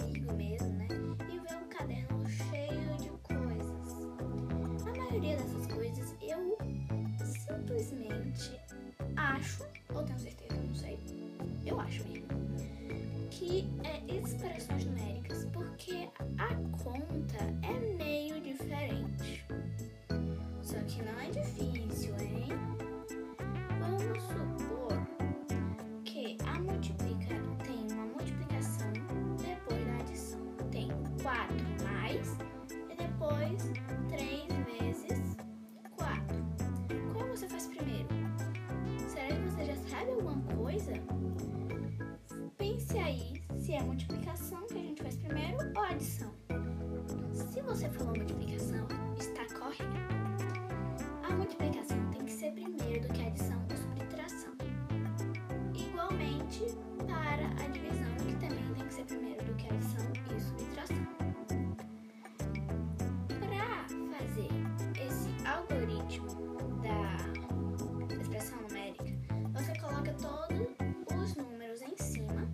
amigo mesmo, né? E ver um caderno cheio de coisas. A maioria dessas coisas eu simplesmente acho, ou tenho certeza, não sei, eu acho mesmo, que é expressões numéricas, porque a conta é adição. Se você falou multiplicação, está correto. A multiplicação tem que ser primeiro do que a adição ou subtração. Igualmente para a divisão, que também tem que ser primeiro do que a adição e subtração. Para fazer esse algoritmo da expressão numérica, você coloca todos os números em cima,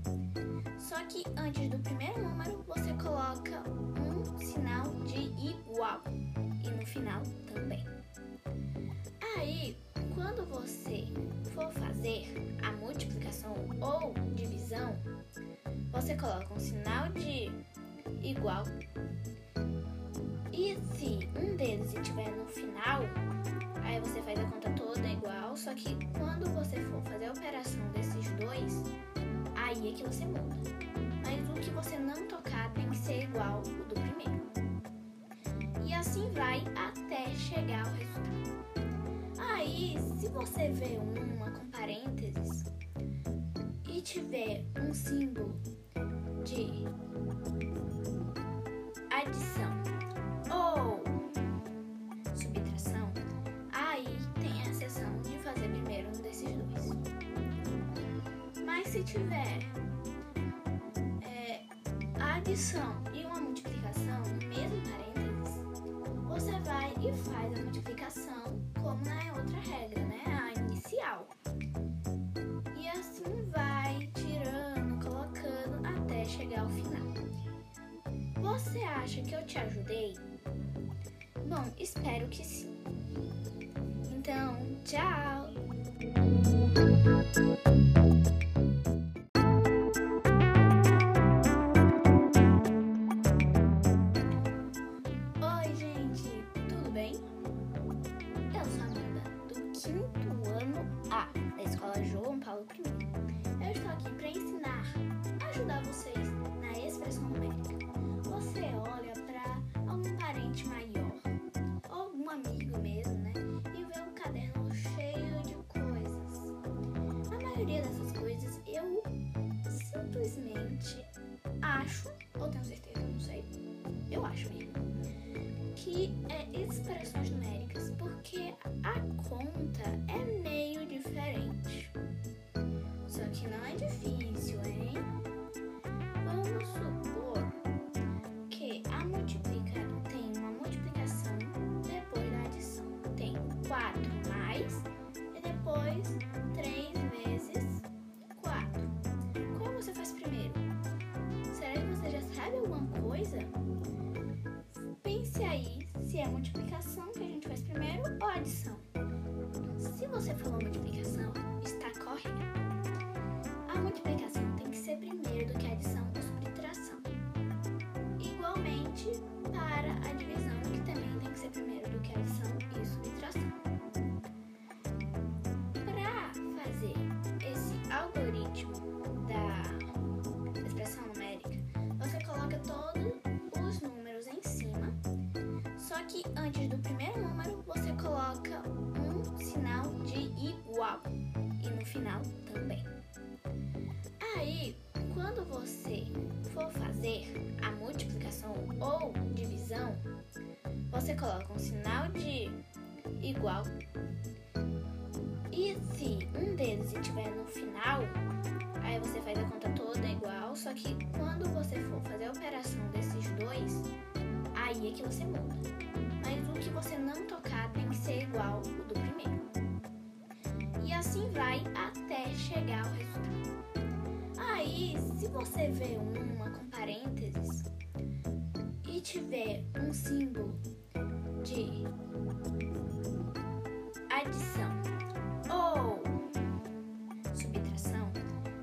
só que antes do primeiro número e no final também. Aí, quando você for fazer a multiplicação ou divisão, você coloca um sinal de igual. E se um deles estiver no final, aí você faz a conta toda igual, só que quando você for fazer a operação desses dois, aí é que você muda. Vai até chegar ao resultado. Aí, se você vê uma com parênteses e tiver um símbolo de adição ou subtração, aí tem a exceção de fazer primeiro um desses dois. Mas se tiver é, adição vai e faz a multiplicação como na outra regra, né? A inicial. E assim vai tirando, colocando até chegar ao final. Você acha que eu te ajudei? Bom, espero que sim. Então, tchau! Mesmo, né? E vê um caderno cheio de coisas. A maioria dessas coisas eu simplesmente acho, ou tenho certeza, não sei, eu acho mesmo que é expressões numéricas, porque a conta é meio diferente. Só que não é difícil, hein? Adição. Se você falou multiplicação, está correto. A multiplicação tem que ser primeiro do que a adição ou subtração. Igualmente para a divisão, que também tem que ser primeiro do que a adição e subtração. Para fazer esse algoritmo da expressão numérica, você coloca todos os números em cima, só que antes do primeiro número coloca um sinal de igual e no final também. Aí, quando você for fazer a multiplicação ou divisão, você coloca um sinal de igual. E se um deles estiver no final, aí você faz a conta toda igual, só que quando você for fazer a operação desses dois, aí é que você muda. Mas o que você não vai até chegar ao resultado. Aí, se você vê uma com parênteses e tiver um símbolo de adição ou subtração,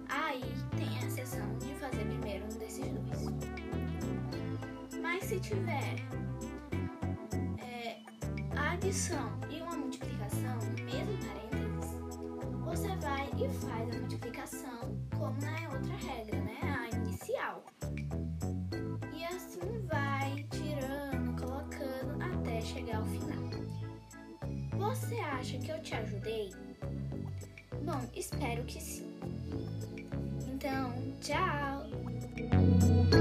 aí tem a exceção de fazer primeiro um desses dois. Mas se tiver é, adição e faz a multiplicação como na outra regra, né? A inicial. E assim vai tirando, colocando até chegar ao final. Você acha que eu te ajudei? Bom, espero que sim. Então, tchau!